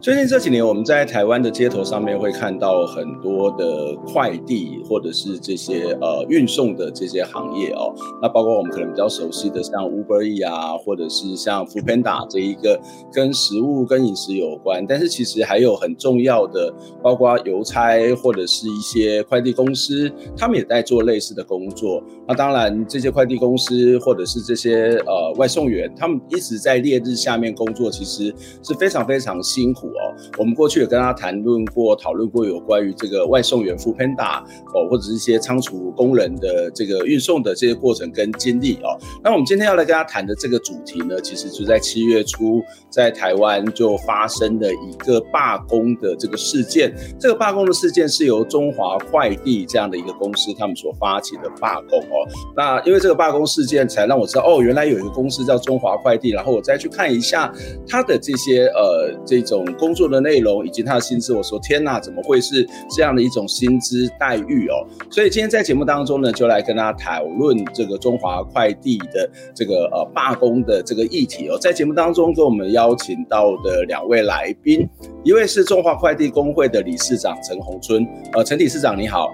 最近这几年，我们在台湾的街头上面会看到很多的快递或者是这些呃运送的这些行业哦。那包括我们可能比较熟悉的，像 Uber E 啊，或者是像 f o o Panda 这一个跟食物跟饮食有关。但是其实还有很重要的，包括邮差或者是一些快递公司，他们也在做类似的工作。那当然，这些快递公司或者是这些呃外送员，他们一直在烈日下面工作，其实是非常非常辛苦。哦，我们过去也跟他谈论过、讨论过有关于这个外送员 f o o Panda 哦，或者是一些仓储工人的这个运送的这些过程跟经历哦。那我们今天要来跟他谈的这个主题呢，其实就在七月初在台湾就发生的一个罢工的这个事件。这个罢工的事件是由中华快递这样的一个公司他们所发起的罢工哦。那因为这个罢工事件，才让我知道哦，原来有一个公司叫中华快递。然后我再去看一下他的这些呃这种。工作的内容以及他的薪资，我说天哪，怎么会是这样的一种薪资待遇哦？所以今天在节目当中呢，就来跟大家讨论这个中华快递的这个呃罢工的这个议题哦。在节目当中跟我们邀请到的两位来宾，一位是中华快递工会的理事长陈宏春，呃，陈理事长你好，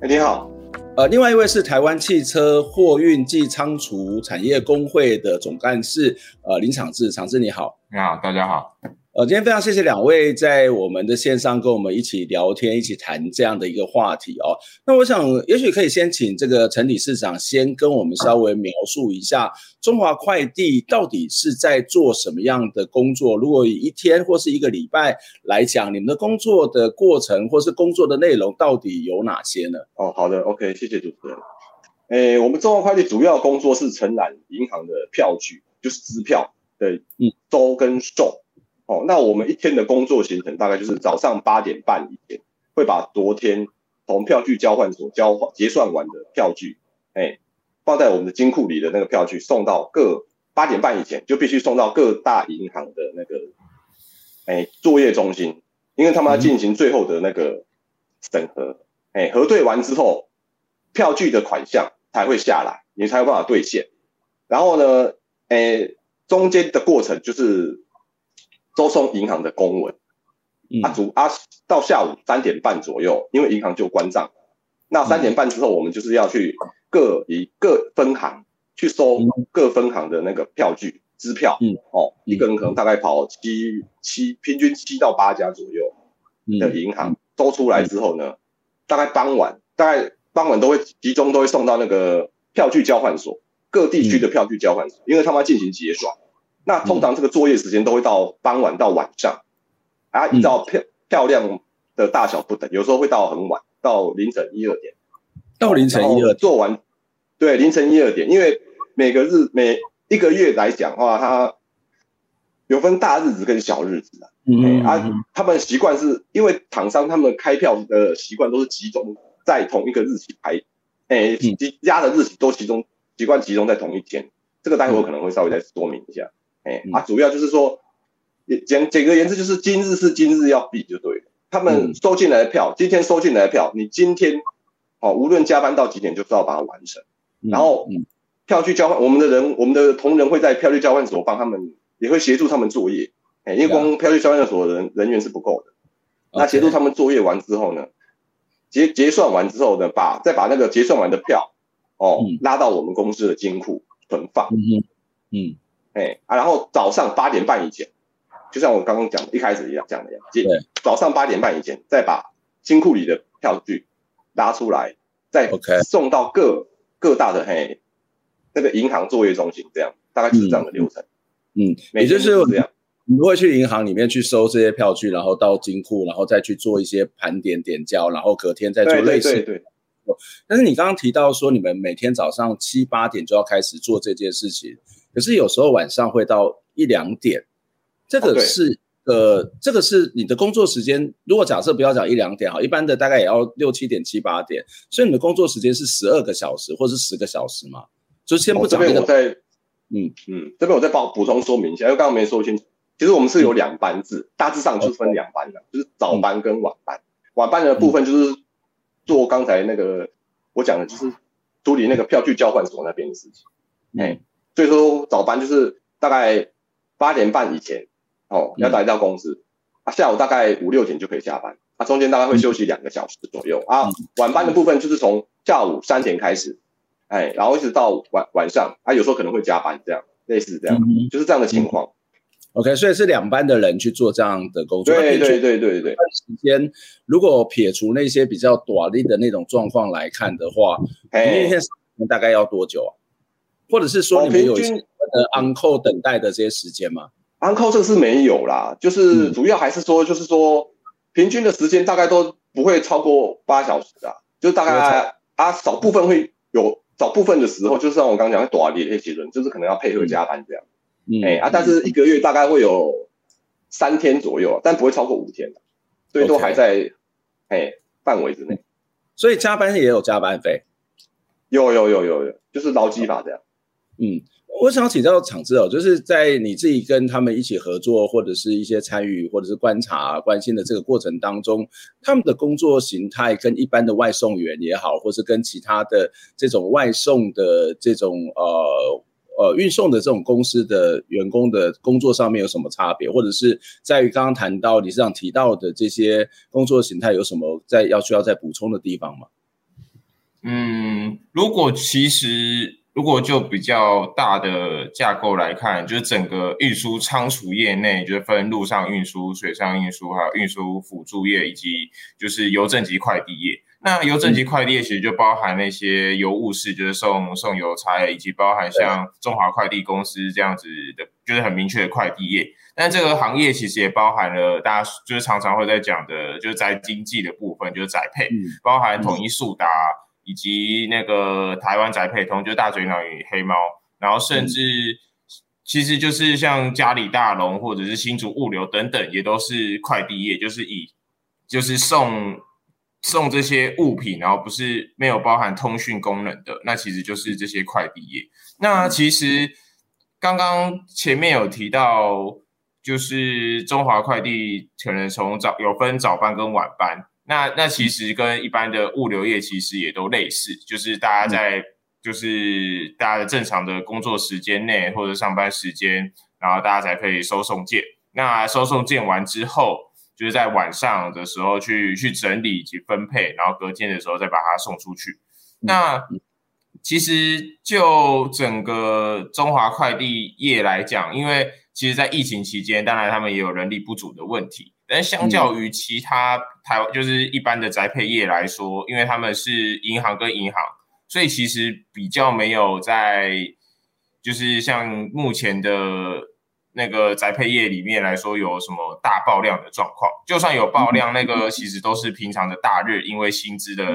哎你好，呃，另外一位是台湾汽车货运暨仓储产业工会的总干事，呃，林昶志，昶志你好，你好，大家好。呃，今天非常谢谢两位在我们的线上跟我们一起聊天，一起谈这样的一个话题哦。那我想，也许可以先请这个陈理事长先跟我们稍微描述一下中华快递到底是在做什么样的工作。如果以一天或是一个礼拜来讲，你们的工作的过程或是工作的内容到底有哪些呢？哦，好的，OK，谢谢主持人。诶，我们中华快递主要工作是承揽银行的票据，就是支票的收跟送。哦，那我们一天的工作行程大概就是早上八点半以前，会把昨天从票据交换所交换结算完的票据，哎，放在我们的金库里的那个票据送到各八点半以前就必须送到各大银行的那个，哎，作业中心，因为他们要进行最后的那个审核，哎，核对完之后，票据的款项才会下来，你才有办法兑现。然后呢，哎，中间的过程就是。收送银行的公文，啊主啊到下午三点半左右，因为银行就关账。那三点半之后，我们就是要去各一各分行去收各分行的那个票据支票。嗯，哦，一个人可能大概跑七七，平均七到八家左右的银行收出来之后呢，大概傍晚，大概傍晚都会集中都会送到那个票据交换所，各地区的票据交换所，因为他们要进行结算。那通常这个作业时间都会到傍晚到晚上，啊，依照漂漂亮的大小不等，有时候会到很晚，到凌晨一二点，到凌晨一二做完，对，凌晨一二点，因为每个日每一个月来讲的话，它有分大日子跟小日子啊，嗯，啊，他们习惯是因为厂商他们开票的习惯都是集中在同一个日期排，哎，积压的日期都集中习惯集中在同一天，这个待会我可能会稍微再说明一下。哎，啊，主要就是说，简简而言之，就是今日是今日要毕就对了。他们收进来的票，今天收进来的票，你今天哦，无论加班到几点，就是要把它完成。然后票据交换，我们的人，我们的同仁会在票据交换所帮他们，也会协助他们作业。哎，因为光票据交换所的人人员是不够的。那协助他们作业完之后呢，结结算完之后呢，把再把那个结算完的票哦拉到我们公司的金库存放。嗯嗯。哎啊，然后早上八点半以前，就像我刚刚讲的一开始一样讲的样，对，早上八点半以前再把金库里的票据拉出来，再送到各各大的嘿那个银行作业中心，这样大概就是这样的流程。嗯，也就是这样，你会去银行里面去收这些票据，然后到金库，然后再去做一些盘点点交，然后隔天再做类似。对对。但是你刚刚提到说，你们每天早上七八点就要开始做这件事情。可是有时候晚上会到一两点，这个是呃这个是你的工作时间，如果假设不要讲一两点哈，一般的大概也要六七点七八点，所以你的工作时间是十二个小时或是十个小时嘛？就先不讲、我再，嗯嗯，这边我再帮补充说明一下，因为刚刚没说清楚。其实我们是有两班制，大致上就是分两班的，就是早班跟晚班。晚班的部分就是做刚才那个我讲的，就是处理那个票据交换所那边的事情。哎，所以说早班就是大概八点半以前哦要来到公司，啊下午大概五六点就可以下班，啊中间大概会休息两个小时左右啊。晚班的部分就是从下午三点开始，哎，然后一直到晚晚上，啊有时候可能会加班这样，类似这样，就是这样的情况。OK，所以是两班的人去做这样的工作。对对对对对。时间如果撇除那些比较短的那种状况来看的话，一天大概要多久啊？或者是说你们有呃 on call 等待的这些时间吗？on call 这个是没有啦，就是主要还是说，就是说平均的时间大概都不会超过八小时啊，就大概啊少部分会有少部分的时候，就是像我刚刚讲的短的那些人，就是可能要配合加班这样。嗯，哎啊，但是一个月大概会有三天左右，但不会超过五天，所以都还在哎范围之内。所以加班也有加班费，有有有有有，就是劳基法这样。嗯，我想请教场子哦，就是在你自己跟他们一起合作，或者是一些参与，或者是观察、关心的这个过程当中，他们的工作形态跟一般的外送员也好，或是跟其他的这种外送的这种呃。呃，运送的这种公司的员工的工作上面有什么差别，或者是在于刚刚谈到理事长提到的这些工作形态有什么在要需要再补充的地方吗？嗯，如果其实如果就比较大的架构来看，就是整个运输仓储业内，就是分陆上运输、水上运输，还有运输辅助业，以及就是邮政及快递业。那邮政及快递业其实就包含那些邮务室，就是送送邮差，以及包含像中华快递公司这样子的，就是很明确的快递业。但这个行业其实也包含了大家就是常常会在讲的，就是在经济的部分，就是宅配，包含统一速达以及那个台湾宅配通，就是大嘴鸟与黑猫，然后甚至其实就是像嘉里大龙或者是新竹物流等等，也都是快递业，就是以就是送。送这些物品，然后不是没有包含通讯功能的，那其实就是这些快递业。那其实刚刚前面有提到，就是中华快递可能从早有分早班跟晚班，那那其实跟一般的物流业其实也都类似，就是大家在就是大家的正常的工作时间内或者上班时间，然后大家才可以收送件。那收送件完之后。就是在晚上的时候去去整理以及分配，然后隔天的时候再把它送出去。那其实就整个中华快递业来讲，因为其实，在疫情期间，当然他们也有人力不足的问题。但相较于其他台湾就是一般的宅配业来说，因为他们是银行跟银行，所以其实比较没有在就是像目前的。那个宅配业里面来说，有什么大爆量的状况？就算有爆量，那个其实都是平常的大日，因为薪资的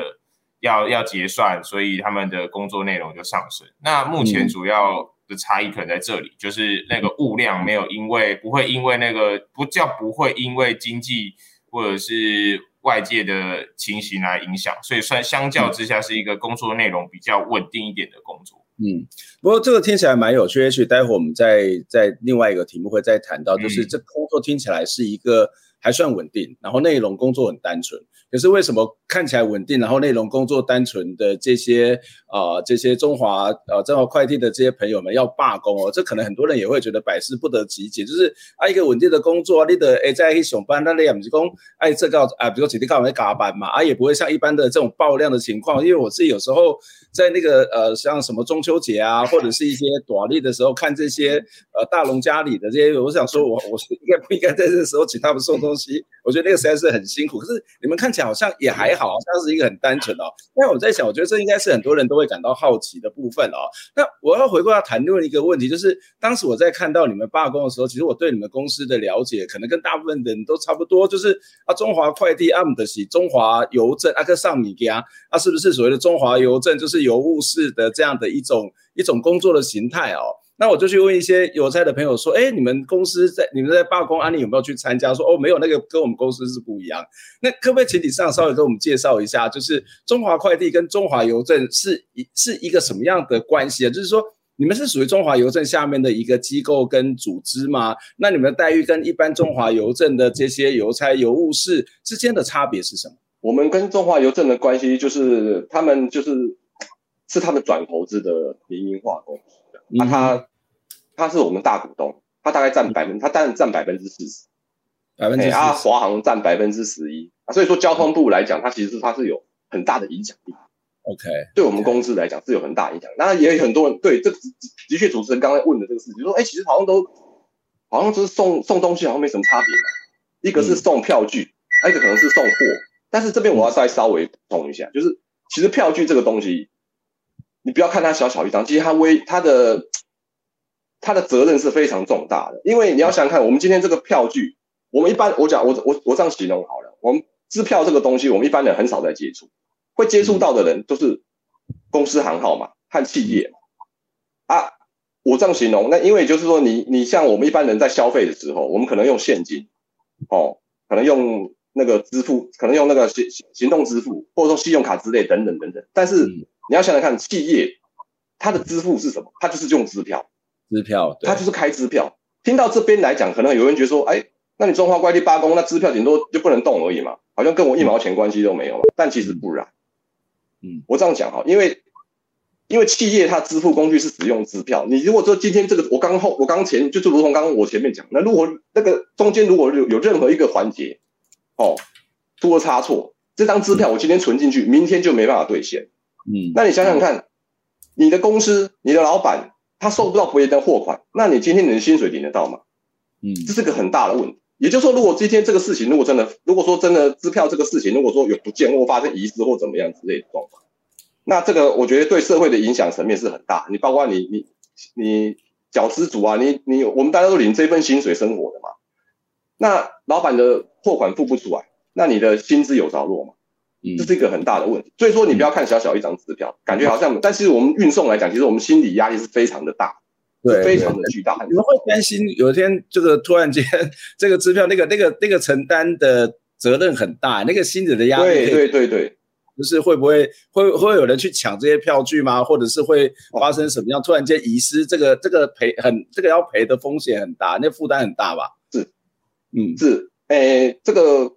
要要结算，所以他们的工作内容就上升。那目前主要的差异可能在这里，就是那个物量没有因为不会因为那个不叫不会因为经济或者是外界的情形来影响，所以算相较之下是一个工作内容比较稳定一点的工作。嗯，不过这个听起来蛮有趣，也许待会我们再在另外一个题目会再谈到，就是这工作听起来是一个还算稳定，然后内容工作很单纯。可是为什么看起来稳定，然后内容工作单纯的这些啊、呃、这些中华呃中华快递的这些朋友们要罢工哦？这可能很多人也会觉得百思不得其解。就是啊一个稳定的工作，你的哎在一上班，那你也不是讲哎这个啊，比如说今天刚好在加班嘛，啊也不会像一般的这种爆量的情况。因为我自己有时候在那个呃像什么中秋节啊，或者是一些短例的时候看这些呃大龙家里的这些，我想说我我是应该不应该在这个时候请他们送东西？我觉得那个实在是很辛苦。可是你们看。好像也还好，好像是一个很单纯哦。那我在想，我觉得这应该是很多人都会感到好奇的部分哦。那我要回过来谈论一个问题，就是当时我在看到你们罢工的时候，其实我对你们公司的了解，可能跟大部分人都差不多，就是啊，中华快递阿姆的是中华邮政阿克上米加，啊，是不是所谓的中华邮政就是邮务式的这样的一种一种工作的形态哦？那我就去问一些邮差的朋友说，哎，你们公司在你们在罢工，安利有没有去参加？说哦，没有，那个跟我们公司是不一样。那可不可以请你上稍微跟我们介绍一下，就是中华快递跟中华邮政是一是一个什么样的关系啊？就是说你们是属于中华邮政下面的一个机构跟组织吗？那你们的待遇跟一般中华邮政的这些邮差邮务士之间的差别是什么？我们跟中华邮政的关系就是他们就是是他们转投资的民营化公司。那、他他是我们大股东，他大概占百分，他当然占百分之四十，百分之，啊，华航占百分之十一，所以说交通部来讲，它其实它是有很大的影响力。OK，对我们公司来讲是有很大影响。那也有很多人对这的确主持人刚才问的这个事情，说，哎，其实好像都好像就是送送东西，好像没什么差别嘛。一个是送票据，还、一个可能是送货。但是这边我要再稍微补充一下，就是其实票据这个东西。你不要看它小小一张，其实它微它的它的责任是非常重大的。因为你要想看，我们今天这个票据，我们一般我讲我我我这样形容好了，我们支票这个东西，我们一般人很少在接触，会接触到的人都是公司行号嘛和企业嘛。啊，我这样形容，那因为就是说你，你你像我们一般人在消费的时候，我们可能用现金，哦，可能用那个支付，可能用那个行行动支付，或者说信用卡之类等等等等，但是。嗯你要想想看，企业它的支付是什么？它就是用支票，支票，它就是开支票。听到这边来讲，可能有人觉得说，哎，那你中华快递罢工，那支票顶多就不能动而已嘛，好像跟我一毛钱关系都没有。但其实不然，嗯，我这样讲哈，因为因为企业它支付工具是使用支票。你如果说今天这个，我刚后我刚前就是如同刚刚我前面讲，那如果那个中间如果有有任何一个环节哦出了差错，这张支票我今天存进去，明天就没办法兑现。嗯，那你想想看，你的公司、你的老板他收不到别人的货款，那你今天你的薪水领得到吗？嗯，这是个很大的问题。也就是说，如果今天这个事情，如果真的，如果说真的支票这个事情，如果说有不见或发生遗失或怎么样之类的状况，那这个我觉得对社会的影响层面是很大。你包括你你你小资族啊，你你我们大家都领这份薪水生活的嘛，那老板的货款付不出来，那你的薪资有着落吗？这是一个很大的问题，所以说你不要看小小一张支票，感觉好像，但是我们运送来讲，其实我们心理压力是非常的大，对，非常的巨大。你们会担心有一天这个突然间 这个支票那个那个那个承担的责任很大，那个心理的压力，对对对对，就是会不会会会有人去抢这些票据吗？或者是会发生什么样突然间遗失？这个这个赔很这个要赔的风险很大，那负担很大吧？是，嗯，是，诶，这个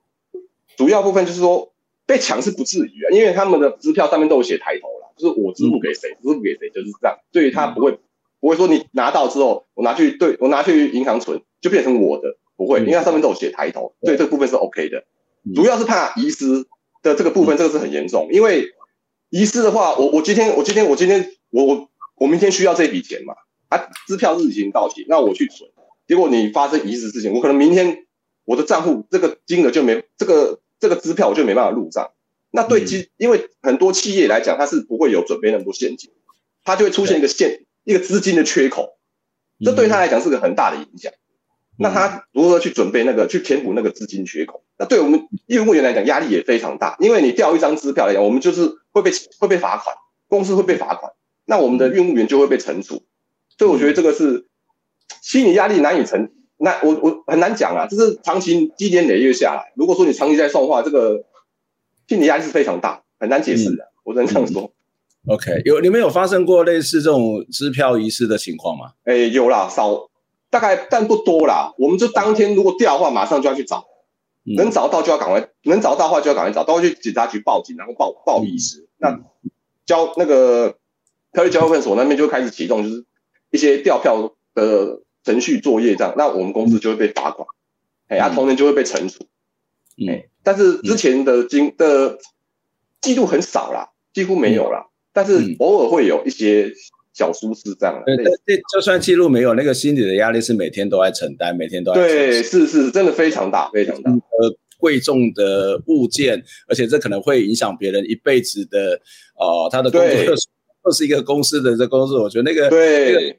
主要部分就是说。被抢是不至于啊，因为他们的支票上面都有写抬头了，就是我支付给谁，支付给谁，就是这样。所以他不会不会说你拿到之后，我拿去对我拿去银行存，就变成我的，不会，因为它上面都有写抬头，所以这个部分是 OK 的。主要是怕遗失的这个部分，这个是很严重，因为遗失的话，我我今天我今天我今天我我我明天需要这笔钱嘛，啊，支票日已经到期，那我去存，结果你发生遗失事情，我可能明天我的账户这个金额就没这个。这个支票我就没办法入账，那对基，因为很多企业来讲，它是不会有准备那么多现金，它就会出现一个现一个资金的缺口，这对他来讲是个很大的影响。那他如何去准备那个去填补那个资金缺口？那对我们业务员来讲压力也非常大，因为你掉一张支票来讲，我们就是会被会被罚款，公司会被罚款，那我们的运务员就会被惩处，所以我觉得这个是心理压力难以承。那我我很难讲啊，这是长期积年累月下来，如果说你长期在送的话，这个心理压力是非常大，很难解释的。嗯、我只能这样说。OK，有你们有发生过类似这种支票遗失的情况吗？哎、欸，有啦，少大概但不多啦。我们就当天如果掉的话，马上就要去找，嗯、能找到就要赶快，能找到的话就要赶快找，都要去警察局报警，然后报报遗失。嗯、那交那个票据交换所那边就开始启动，就是一些调票的。程序作业这样，那我们公司就会被罚款，哎、嗯，啊，同仁就会被惩处，哎、嗯，但是之前的经、嗯、的记录很少啦，几乎没有啦，嗯、但是偶尔会有一些小疏失这样。对，这就算记录没有，那个心理的压力是每天都在承担，每天都在。对，是是，真的非常大，非常大。呃，贵重的物件，而且这可能会影响别人一辈子的，呃，他的工作，又是一个公司的这公司，我觉得那个对。那个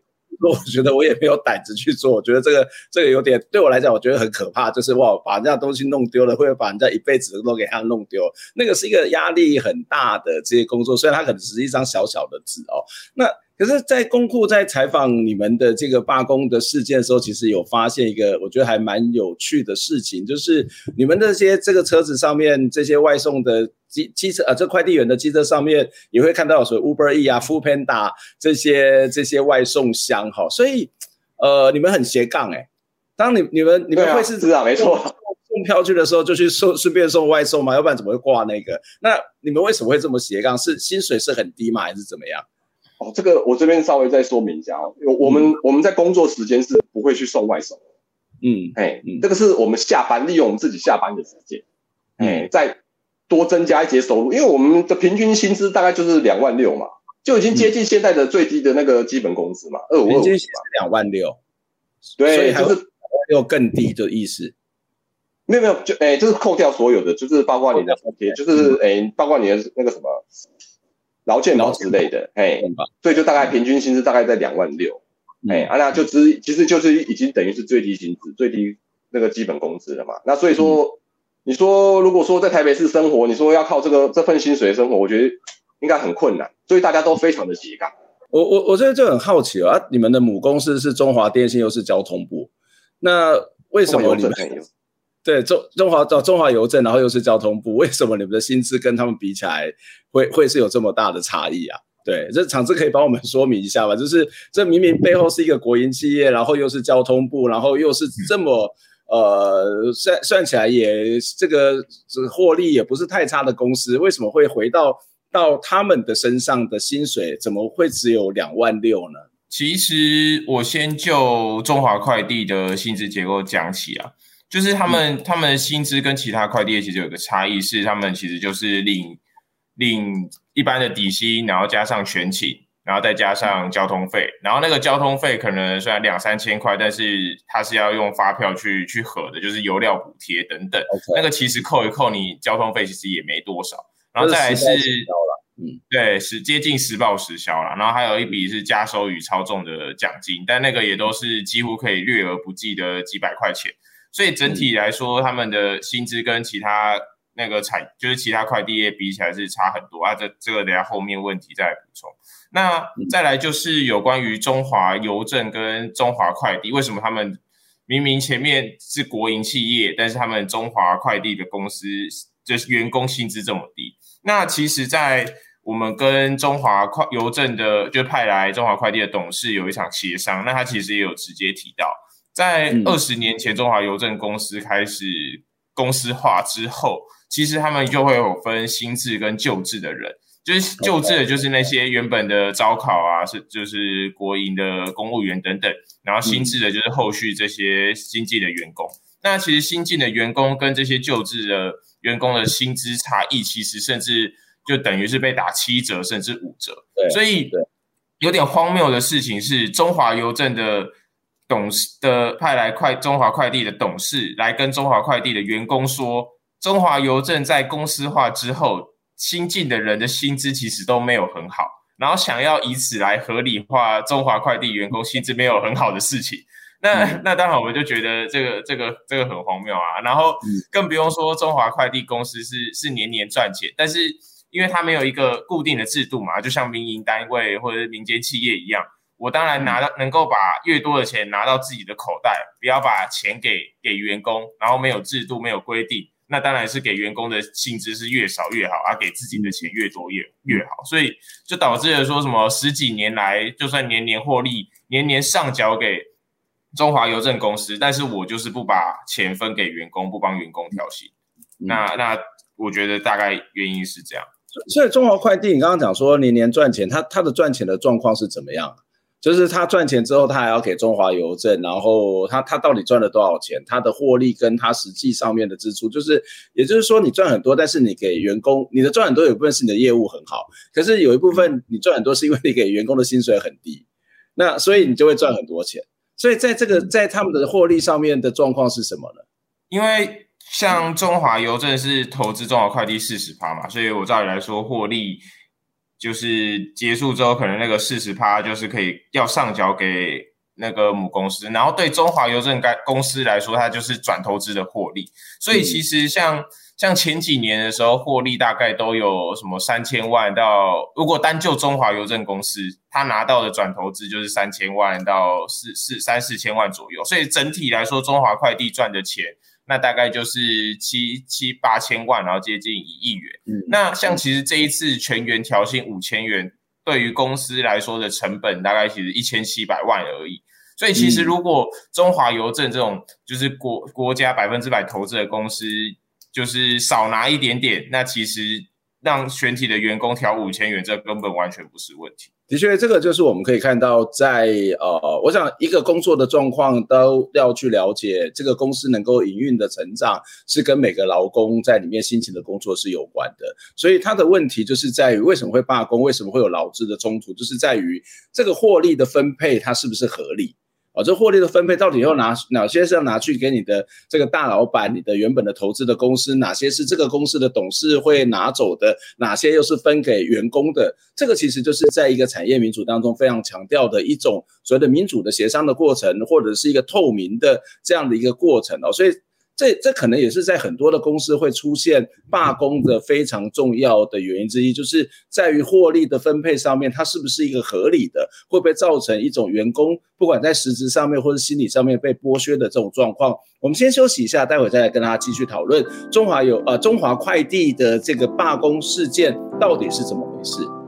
我觉得我也没有胆子去做，我觉得这个这个有点对我来讲，我觉得很可怕。就是哇，把人家东西弄丢了，会把人家一辈子都给他弄丢，那个是一个压力很大的这些工作。虽然它可能只是一张小小的纸哦，那可是，在公库在采访你们的这个罢工的事件的时候，其实有发现一个我觉得还蛮有趣的事情，就是你们这些这个车子上面这些外送的机机车啊，这快递员的机车上面也会看到有所谓 Uber E 啊、Foodpanda 这些这些外送箱哈，所以呃，你们很斜杠哎，当你你们你们会是是啊，没错，送票据的时候就去送顺便送外送嘛？要不然怎么会挂那个？那你们为什么会这么斜杠？是薪水是很低吗？还是怎么样？哦，这个我这边稍微再说明一下哦，我们、嗯、我们在工作时间是不会去送外送，嗯，哎，这个是我们下班利用我们自己下班的时间，哎、嗯，再多增加一些收入，因为我们的平均薪资大概就是两万六嘛，就已经接近现在的最低的那个基本工资嘛，二五二五，两万六，对，就是又更低的意思，没有没有，就哎，就是扣掉所有的，就是包括你的补贴，就是哎，包括你的那个什么。劳健保之类的，哎，所以就大概平均薪资大概在两万六，哎，啊，那就只其实就是已经等于是最低薪资、最低那个基本工资了嘛。那所以说，你说如果说在台北市生活，你说要靠这个这份薪水生活，我觉得应该很困难。所以大家都非常的斜杠。我我我现在就很好奇啊，你们的母公司是中华电信，又是交通部，那为什么你们？对中中华中中华邮政，然后又是交通部，为什么你们的薪资跟他们比起来会会是有这么大的差异啊？对，这厂子可以帮我们说明一下吧？就是这明明背后是一个国营企业，然后又是交通部，然后又是这么呃算算起来也这个这个获利也不是太差的公司，为什么会回到到他们的身上的薪水怎么会只有两万六呢？其实我先就中华快递的薪资结构讲起啊。就是他们，嗯、他们的薪资跟其他快递业其实有个差异，是他们其实就是领领一般的底薪，然后加上全勤，然后再加上交通费，然后那个交通费可能虽然两三千块，但是它是要用发票去去核的，就是油料补贴等等。那个其实扣一扣，你交通费其实也没多少。然后再来是，嗯，对，是接近实报实销了。然后还有一笔是加收与超重的奖金，但那个也都是几乎可以略而不计的几百块钱。所以整体来说，他们的薪资跟其他那个产，就是其他快递业比起来是差很多啊。这这个等下后面问题再来补充。那再来就是有关于中华邮政跟中华快递，为什么他们明明前面是国营企业，但是他们中华快递的公司就是员工薪资这么低？那其实，在我们跟中华快邮政的就派来中华快递的董事有一场协商，那他其实也有直接提到。在二十年前，中华邮政公司开始公司化之后，其实他们就会有分新制跟旧制的人，就是旧制的，就是那些原本的招考啊，是就是国营的公务员等等，然后新制的，就是后续这些新进的员工。那其实新进的员工跟这些旧制的员工的薪资差异，其实甚至就等于是被打七折甚至五折。所以有点荒谬的事情是，中华邮政的。董事的派来快中华快递的董事来跟中华快递的员工说，中华邮政在公司化之后，新进的人的薪资其实都没有很好，然后想要以此来合理化中华快递员工薪资没有很好的事情。那、那当然我们就觉得这个这个这个很荒谬啊。然后更不用说中华快递公司是是年年赚钱，但是因为它没有一个固定的制度嘛，就像民营单位或者民间企业一样。我当然拿到能够把越多的钱拿到自己的口袋，不要把钱给给员工，然后没有制度、没有规定，那当然是给员工的薪资是越少越好，而、啊、给自己的钱越多越越好，所以就导致了说什么十几年来，就算年年获利，年年上缴给中华邮政公司，但是我就是不把钱分给员工，不帮员工调薪。嗯、那那我觉得大概原因是这样。所以中华快递，你刚刚讲说年年赚钱，他他的赚钱的状况是怎么样？就是他赚钱之后，他还要给中华邮政，然后他他到底赚了多少钱？他的获利跟他实际上面的支出，就是也就是说，你赚很多，但是你给员工，你的赚很多有一部分是你的业务很好，可是有一部分你赚很多是因为你给员工的薪水很低，那所以你就会赚很多钱。所以在这个在他们的获利上面的状况是什么呢？因为像中华邮政是投资中华快递四十趴嘛，所以我照理来说获利。就是结束之后，可能那个四十趴就是可以要上缴给那个母公司，然后对中华邮政该公司来说，它就是转投资的获利。所以其实像、嗯、像前几年的时候，获利大概都有什么三千万到，如果单就中华邮政公司，它拿到的转投资就是三千万到四四三四千万左右。所以整体来说，中华快递赚的钱。那大概就是七七八千万，然后接近一亿元。嗯，那像其实这一次全员调薪五千元，对于公司来说的成本大概其实一千七百万而已。所以其实如果中华邮政这种就是国国家百分之百投资的公司，就是少拿一点点，那其实让全体的员工调五千元，这根本完全不是问题。的确，这个就是我们可以看到在，在呃，我想一个工作的状况都要去了解，这个公司能够营运的成长是跟每个劳工在里面辛勤的工作是有关的。所以他的问题就是在于为什么会罢工，为什么会有劳资的冲突，就是在于这个获利的分配它是不是合理。哦，这获利的分配到底要拿哪些是要拿去给你的这个大老板，你的原本的投资的公司，哪些是这个公司的董事会拿走的，哪些又是分给员工的？这个其实就是在一个产业民主当中非常强调的一种所谓的民主的协商的过程，或者是一个透明的这样的一个过程哦，所以。这这可能也是在很多的公司会出现罢工的非常重要的原因之一，就是在于获利的分配上面，它是不是一个合理的？会不会造成一种员工不管在实质上面或者心理上面被剥削的这种状况？我们先休息一下，待会再来跟大家继续讨论中华有呃中华快递的这个罢工事件到底是怎么回事。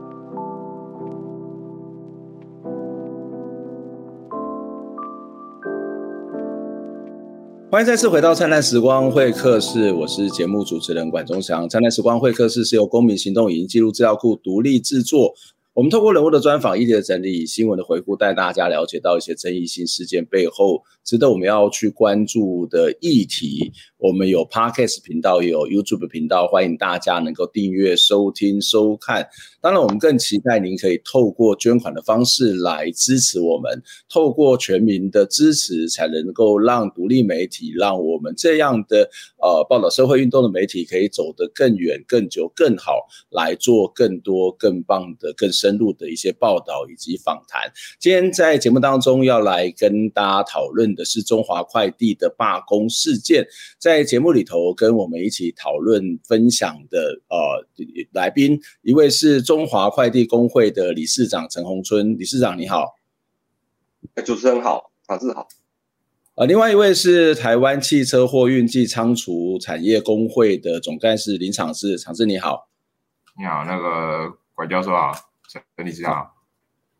欢迎再次回到灿烂时光会客室，我是节目主持人管中祥。灿烂时光会客室是由公民行动影音记录资料库独立制作。我们透过人物的专访、议题的整理、新闻的回顾，带大家了解到一些争议性事件背后值得我们要去关注的议题。我们有 Podcast 频道，也有 YouTube 频道，欢迎大家能够订阅、收听、收看。当然，我们更期待您可以透过捐款的方式来支持我们。透过全民的支持，才能够让独立媒体，让我们这样的呃报道社会运动的媒体可以走得更远、更久、更好，来做更多、更棒的、更深入的一些报道以及访谈。今天在节目当中要来跟大家讨论的是中华快递的罢工事件。在节目里头跟我们一起讨论分享的呃来宾，一位是中华快递工会的理事长陈宏春，理事长你好。主持人好，法治好。呃，另外一位是台湾汽车货运暨仓储产业工会的总干事林昶志，昶志你好。你好，那个管教授啊。跟你知道。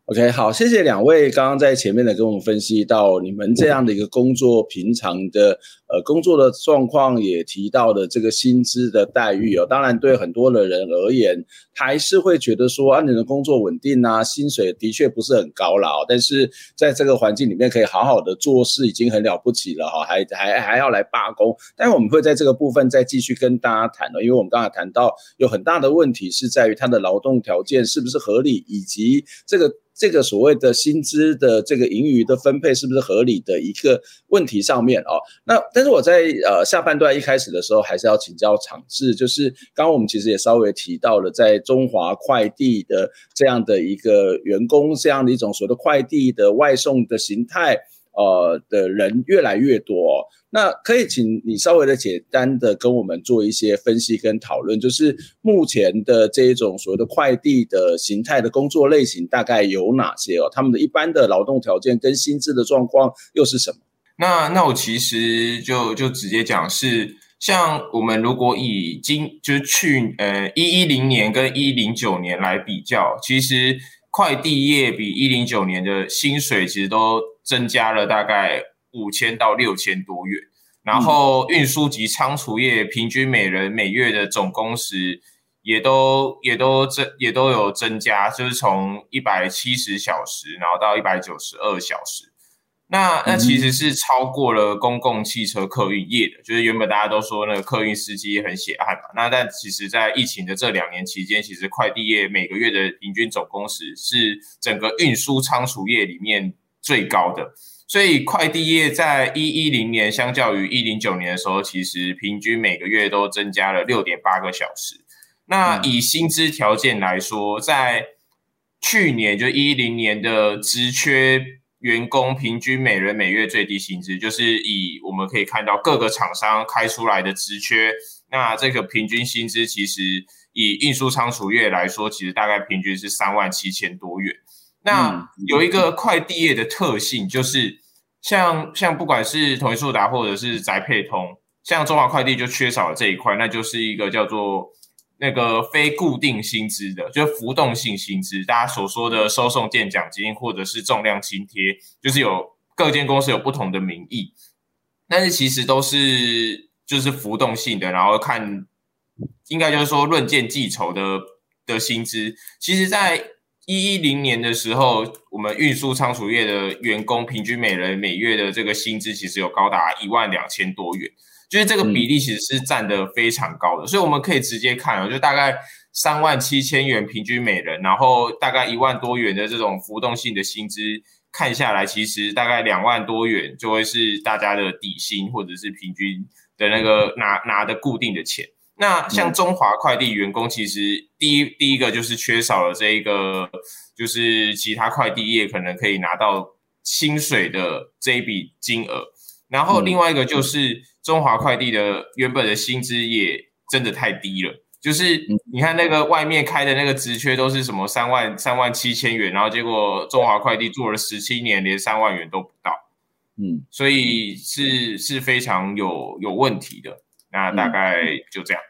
OK，好，谢谢两位刚刚在前面的跟我们分析到你们这样的一个工作平常的呃工作的状况，也提到的这个薪资的待遇哦。当然，对很多的人而言，还是会觉得说啊，你的工作稳定啊，薪水的确不是很高了，但是在这个环境里面可以好好的做事已经很了不起了哈，还还还要来罢工。但我们会在这个部分再继续跟大家谈了，因为我们刚才谈到有很大的问题是在于他的劳动条件是不是合理，以及这个。这个所谓的薪资的这个盈余的分配是不是合理的一个问题上面啊，那但是我在呃下半段一开始的时候还是要请教厂志，就是刚刚我们其实也稍微提到了，在中华快递的这样的一个员工这样的一种所谓的快递的外送的形态。呃，的人越来越多，那可以请你稍微的简单的跟我们做一些分析跟讨论，就是目前的这一种所谓的快递的形态的工作类型大概有哪些哦？他们的一般的劳动条件跟薪资的状况又是什么？那那我其实就就直接讲是，像我们如果以今就是去呃一一零年跟一零九年来比较，其实快递业比一零九年的薪水其实都。增加了大概五千到六千多元，然后运输及仓储业平均每人每月的总工时也都也都增也都有增加，就是从一百七十小时，然后到一百九十二小时。那那其实是超过了公共汽车客运业的，就是原本大家都说那个客运司机很血汗嘛，那但其实在疫情的这两年期间，其实快递业每个月的平均总工时是整个运输仓储业里面。最高的，所以快递业在一一零年相较于一零九年的时候，其实平均每个月都增加了六点八个小时。那以薪资条件来说，在去年就一零年的职缺员工平均每人每月最低薪资，就是以我们可以看到各个厂商开出来的职缺，那这个平均薪资其实以运输仓储业来说，其实大概平均是三万七千多元。那有一个快递业的特性，就是像像不管是统一速达或者是宅配通，像中华快递就缺少了这一块，那就是一个叫做那个非固定薪资的，就是浮动性薪资，大家所说的收送件奖金或者是重量津贴，就是有各间公司有不同的名义，但是其实都是就是浮动性的，然后看应该就是说论件计酬的的薪资，其实在。一一零年的时候，我们运输仓储业的员工平均每人每月的这个薪资其实有高达一万两千多元，就是这个比例其实是占的非常高的，所以我们可以直接看啊，就大概三万七千元平均每人，然后大概一万多元的这种浮动性的薪资，看下来其实大概两万多元就会是大家的底薪或者是平均的那个拿拿的固定的钱。那像中华快递员工，其实第一第一个就是缺少了这一个，就是其他快递业可能可以拿到薪水的这一笔金额。然后另外一个就是中华快递的原本的薪资也真的太低了，就是你看那个外面开的那个职缺都是什么三万三万七千元，然后结果中华快递做了十七年，连三万元都不到。嗯，所以是是非常有有问题的。那大概就这样，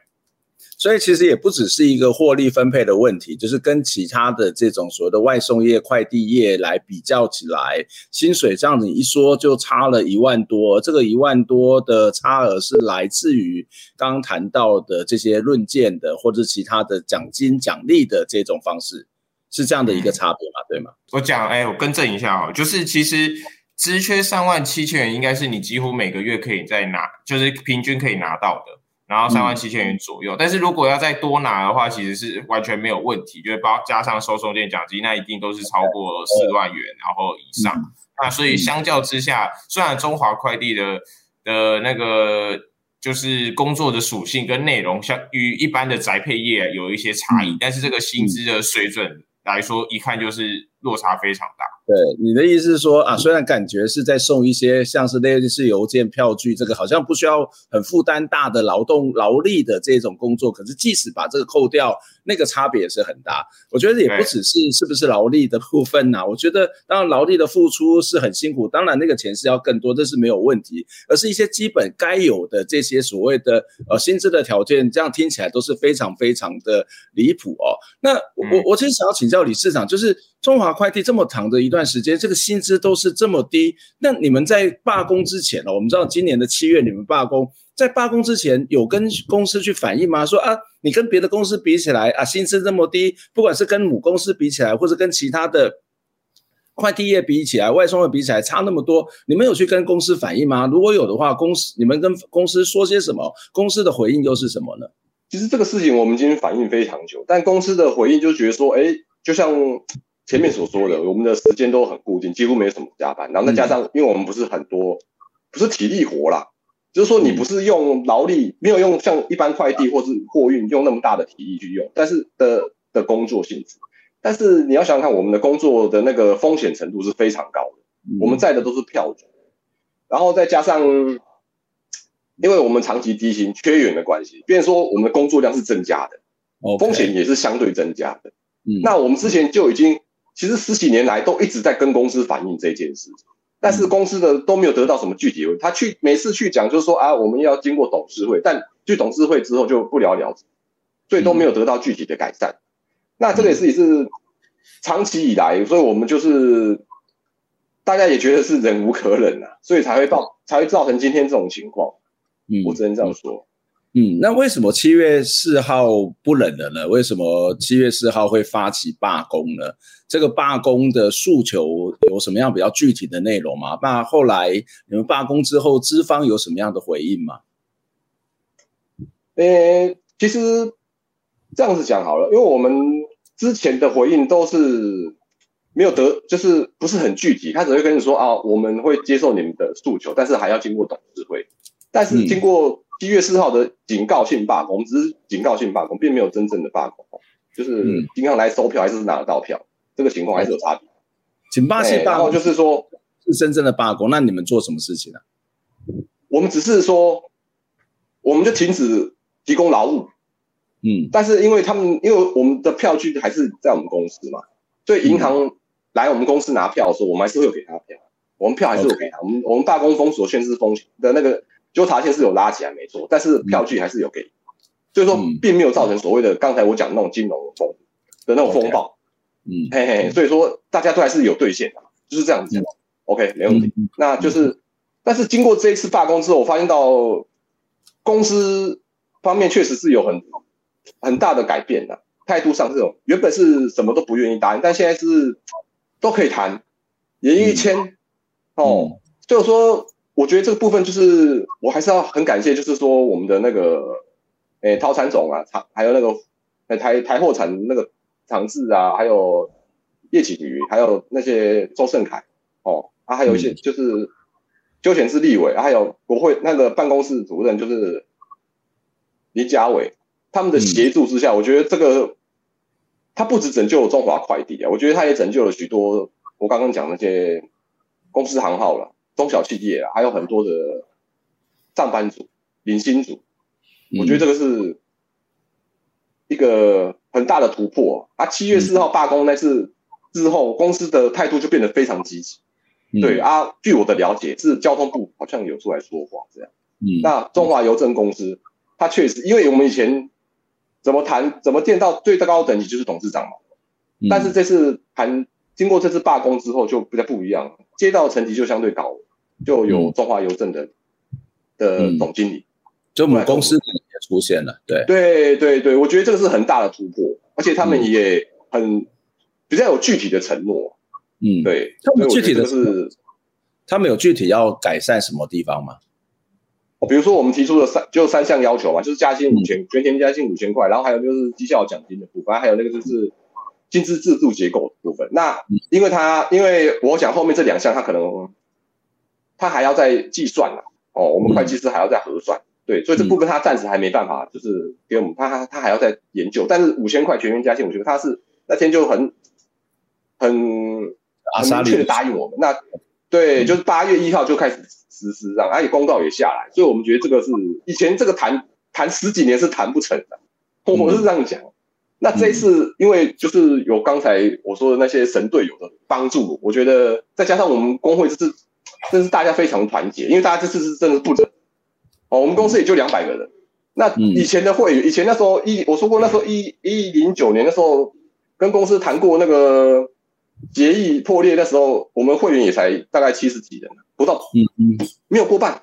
所以其实也不只是一个获利分配的问题，就是跟其他的这种所谓的外送业、快递业来比较起来，薪水这样子一说就差了一万多。这个一万多的差额是来自于刚刚谈到的这些论件的或者其他的奖金奖励的这种方式，是这样的一个差别嘛？对吗？我讲，哎，我更正一下哦，就是其实。职缺三万七千元，应该是你几乎每个月可以再拿，就是平均可以拿到的，然后三万七千元左右。嗯、但是如果要再多拿的话，其实是完全没有问题，就是包加上收送件奖金，那一定都是超过四万元，然后以上。嗯、那所以相较之下，虽然中华快递的的那个就是工作的属性跟内容，相与一般的宅配业有一些差异，嗯、但是这个薪资的水准来说，一看就是落差非常大。对，你的意思是说啊，虽然感觉是在送一些像是类似邮件、票据，这个好像不需要很负担大的劳动劳力的这种工作，可是即使把这个扣掉，那个差别也是很大。我觉得也不只是是不是劳力的部分呐、啊，我觉得当然劳力的付出是很辛苦，当然那个钱是要更多，这是没有问题，而是一些基本该有的这些所谓的呃薪资的条件，这样听起来都是非常非常的离谱哦。那我我其实想要请教李市长，就是。中华快递这么长的一段时间，这个薪资都是这么低。那你们在罢工之前呢？我们知道今年的七月你们罢工，在罢工之前有跟公司去反映吗？说啊，你跟别的公司比起来啊，薪资这么低，不管是跟母公司比起来，或者跟其他的快递业比起来，外送业比起来差那么多，你们有去跟公司反映吗？如果有的话，公司你们跟公司说些什么？公司的回应又是什么呢？其实这个事情我们今天反映非常久，但公司的回应就觉得说，哎，就像。前面所说的，我们的时间都很固定，几乎没什么加班。然后再加上，因为我们不是很多，不是体力活啦，就是说你不是用劳力，没有用像一般快递或是货运用那么大的体力去用，但是的的工作性质。但是你要想想看，我们的工作的那个风险程度是非常高的。我们在的都是票据，然后再加上，因为我们长期低薪、缺员的关系，变成说我们的工作量是增加的，风险也是相对增加的。那我们之前就已经。其实十几年来都一直在跟公司反映这件事，但是公司的都没有得到什么具体的。他去每次去讲，就是说啊，我们要经过董事会，但去董事会之后就不了了之，所以都没有得到具体的改善。那这个也是也是长期以来，所以我们就是大家也觉得是忍无可忍啊，所以才会造才会造成今天这种情况。嗯，我只能这样说。嗯，那为什么七月四号不冷了呢？为什么七月四号会发起罢工呢？这个罢工的诉求有什么样比较具体的内容吗？那后来你们罢工之后，资方有什么样的回应吗？呃，其实这样子讲好了，因为我们之前的回应都是没有得，就是不是很具体，他只会跟你说啊，我们会接受你们的诉求，但是还要经过董事会，但是经过、嗯。七月四号的警告性罢工，我们只是警告性罢工，并没有真正的罢工，就是经常来收票还是拿得到票，这个情况还是有差别。警报性罢工，就是说，是真正的罢工，那你们做什么事情呢、啊？我们只是说，我们就停止提供劳务。嗯，但是因为他们，因为我们的票据还是在我们公司嘛，所以银行来我们公司拿票的时候，我们还是会有给他票，我们票还是有给他。我们我们罢工封锁宣示封的那个纠察线是有拉起来没错，但是票据还是有给，所以说并没有造成所谓的刚才我讲的那种金融风的那种风暴。嗯，嘿嘿，所以说大家都还是有兑现的，就是这样子。OK，没问题。那就是，但是经过这一次罢工之后，我发现到公司方面确实是有很。很大的改变的，态度上这种原本是什么都不愿意答应，但现在是都可以谈，也愿意签哦。就是说，我觉得这个部分就是我还是要很感谢，就是说我们的那个诶套餐总啊，还有那个台台货产那个长治啊，还有叶启瑜，还有那些周盛凯哦，啊，还有一些就是邱显智立委，还有国会那个办公室主任就是林家伟。他们的协助之下，我觉得这个他不止拯救了中华快递啊，我觉得他也拯救了许多我刚刚讲那些公司行号了、中小企业啊，还有很多的上班族、零薪族。我觉得这个是一个很大的突破啊！七月四号罢工那次之后，公司的态度就变得非常积极。对啊，据我的了解，是交通部好像有出来说话这样。嗯那中华邮政公司，它确实，因为我们以前。怎么谈？怎么见到最高等级就是董事长嘛？但是这次谈经过这次罢工之后就比较不一样，接到层级就相对高，就有中华邮政的的总经理，就母公司也出现了。对对对对，我觉得这个是很大的突破，而且他们也很比较有具体的承诺。嗯，对，他们具体的是他们有具体要改善什么地方吗？比如说，我们提出的三就三项要求嘛，就是加薪五千，全年加薪五千块，然后还有就是绩效奖金的部分，还有那个就是薪资制度结构的部分。那因为他，因为我想后面这两项他可能他还要再计算了哦，我们会计师还要再核算，对，所以这部分他暂时还没办法，就是给我们他他还要再研究。但是五千块全员加薪我觉得，他是那天就很很很明确的答应我们。那对，就是八月一号就开始。实施这样，而且公告也下来，所以我们觉得这个是以前这个谈谈十几年是谈不成的，我是这样讲。那这一次，因为就是有刚才我说的那些神队友的帮助，我觉得再加上我们工会这次，真是大家非常团结，因为大家这次是真的不忍。哦，我们公司也就两百个人。那以前的会员，以前那时候一我说过，那时候一一零九年的时候，跟公司谈过那个协议破裂那时候，我们会员也才大概七十几人。不到，嗯嗯，没有过半，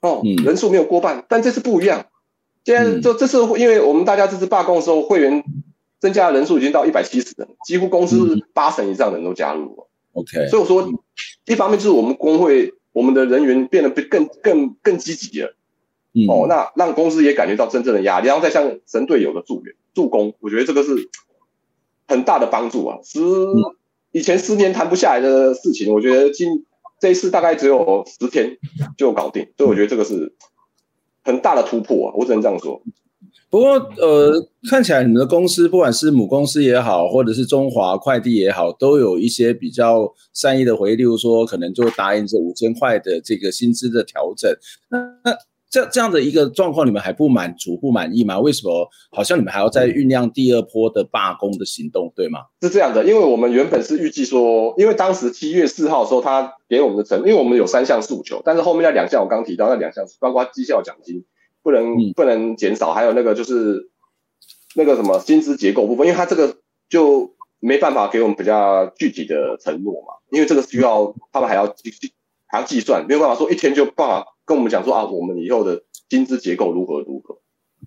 哦，人数没有过半，但这次不一样，现在就这次，因为我们大家这次罢工的时候，会员增加的人数已经到一百七十人，几乎公司八成以上的人都加入了。OK，所以我说，一方面就是我们工会，我们的人员变得更更更积极了，哦，那让公司也感觉到真正的压力，然后再向神队友的助援助攻，我觉得这个是很大的帮助啊。十以前十年谈不下来的事情，我觉得今这一次大概只有十天就搞定，所以我觉得这个是很大的突破啊！我只能这样说。不过，呃，看起来你们的公司，不管是母公司也好，或者是中华快递也好，都有一些比较善意的回应，例如说，可能就答应这五千块的这个薪资的调整。那那。这这样的一个状况，你们还不满足、不满意吗？为什么好像你们还要再酝酿第二波的罢工的行动，对吗？是这样的，因为我们原本是预计说，因为当时七月四号的时候，他给我们的成，因为我们有三项诉求，但是后面那两项我刚提到那两项，包括绩效奖金不能、嗯、不能减少，还有那个就是那个什么薪资结构部分，因为他这个就没办法给我们比较具体的承诺嘛，因为这个需要他们还要计还要计算，没有办法说一天就办法。跟我们讲说啊，我们以后的薪资结构如何如何，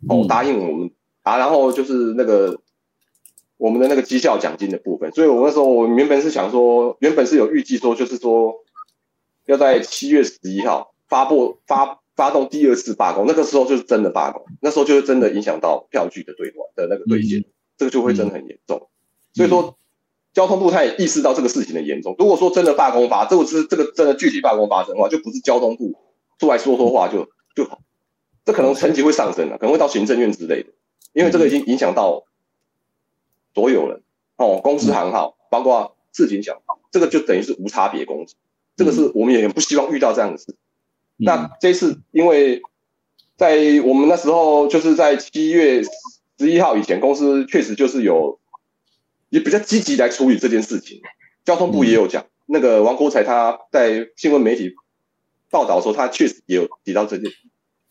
哦，答应我们啊，然后就是那个我们的那个绩效奖金的部分，所以我那时候我原本是想说，原本是有预计说，就是说要在七月十一号发布发发动第二次罢工，那个时候就是真的罢工，那时候就是真的影响到票据的兑换的那个兑现，这个就会真的很严重。所以说，交通部他也意识到这个事情的严重。如果说真的罢工发，这个是这个真的具体罢工发生的话，就不是交通部。出来说说话就就好，这可能层级会上升了，可能会到行政院之类的，因为这个已经影响到所有人哦，公司行号，包括市井小，这个就等于是无差别攻击这个是我们也很不希望遇到这样的事。那这一次，因为在我们那时候，就是在七月十一号以前，公司确实就是有也比较积极来处理这件事情。交通部也有讲，那个王国才他在新闻媒体报道的时候，他确实也有提到这件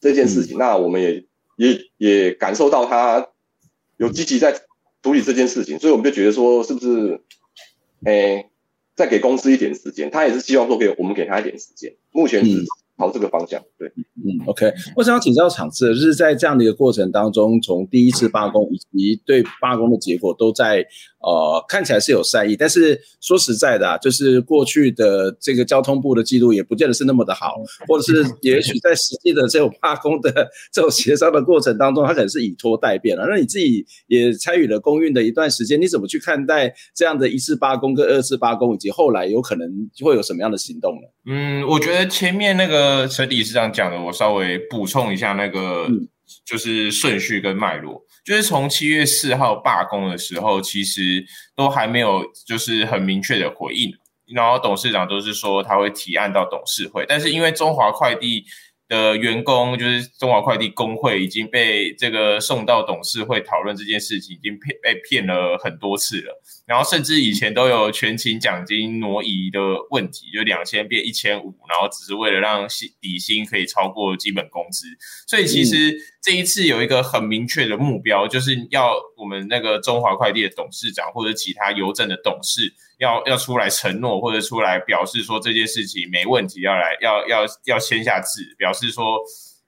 这件事情。那我们也也也感受到他有积极在处理这件事情，所以我们就觉得说，是不是，哎，再给公司一点时间？他也是希望说给我们给他一点时间。目前是。朝这个方向，对，嗯，OK。我想要请教场次，就是在这样的一个过程当中，从第一次罢工以及对罢工的结果，都在呃看起来是有善意，但是说实在的啊，就是过去的这个交通部的记录也不见得是那么的好，或者是 也许在实际的这种罢工的这种协商的过程当中，他可能是以拖待变了。那你自己也参与了公运的一段时间，你怎么去看待这样的一次罢工跟二次罢工，以及后来有可能会有什么样的行动呢？嗯，我觉得前面那个。呃，陈理事长讲的，我稍微补充一下那个，就是顺序跟脉络，就是从七月四号罢工的时候，其实都还没有就是很明确的回应，然后董事长都是说他会提案到董事会，但是因为中华快递的员工，就是中华快递工会已经被这个送到董事会讨论这件事情，已经骗被骗了很多次了。然后甚至以前都有全勤奖金挪移的问题，就两千变一千五，然后只是为了让薪底薪可以超过基本工资。所以其实这一次有一个很明确的目标，就是要我们那个中华快递的董事长或者其他邮政的董事要要出来承诺，或者出来表示说这件事情没问题，要来要要要签下字，表示说。